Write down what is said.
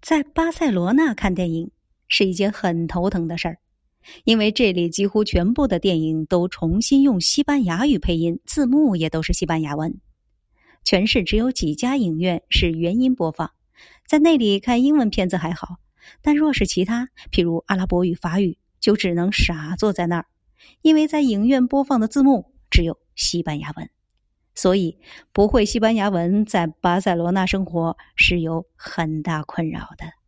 在巴塞罗那看电影是一件很头疼的事儿，因为这里几乎全部的电影都重新用西班牙语配音，字幕也都是西班牙文。全市只有几家影院是原音播放，在那里看英文片子还好，但若是其他，譬如阿拉伯语、法语，就只能傻坐在那儿，因为在影院播放的字幕只有西班牙文。所以，不会西班牙文在巴塞罗那生活是有很大困扰的。